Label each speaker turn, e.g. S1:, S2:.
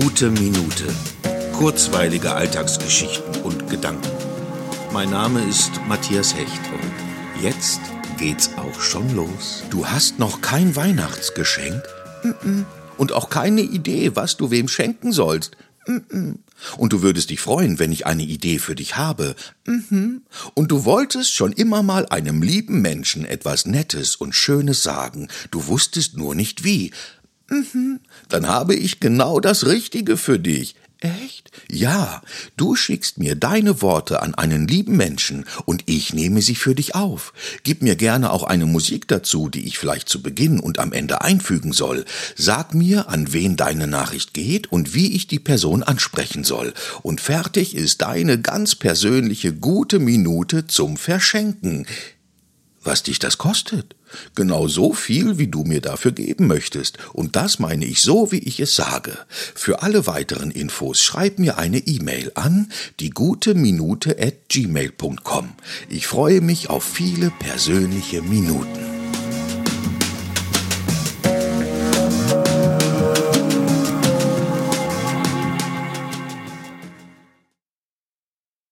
S1: gute Minute. Kurzweilige Alltagsgeschichten und Gedanken. Mein Name ist Matthias Hecht und jetzt geht's auch schon los. Du hast noch kein Weihnachtsgeschenk? Und auch keine Idee, was du wem schenken sollst? Und du würdest dich freuen, wenn ich eine Idee für dich habe. Und du wolltest schon immer mal einem lieben Menschen etwas Nettes und Schönes sagen, du wusstest nur nicht wie. Dann habe ich genau das Richtige für dich. Echt? Ja, du schickst mir deine Worte an einen lieben Menschen und ich nehme sie für dich auf. Gib mir gerne auch eine Musik dazu, die ich vielleicht zu Beginn und am Ende einfügen soll. Sag mir, an wen deine Nachricht geht und wie ich die Person ansprechen soll. Und fertig ist deine ganz persönliche gute Minute zum Verschenken was dich das kostet. Genau so viel, wie du mir dafür geben möchtest. Und das meine ich so, wie ich es sage. Für alle weiteren Infos schreib mir eine E-Mail an die gute Minute at gmail.com. Ich freue mich auf viele persönliche Minuten.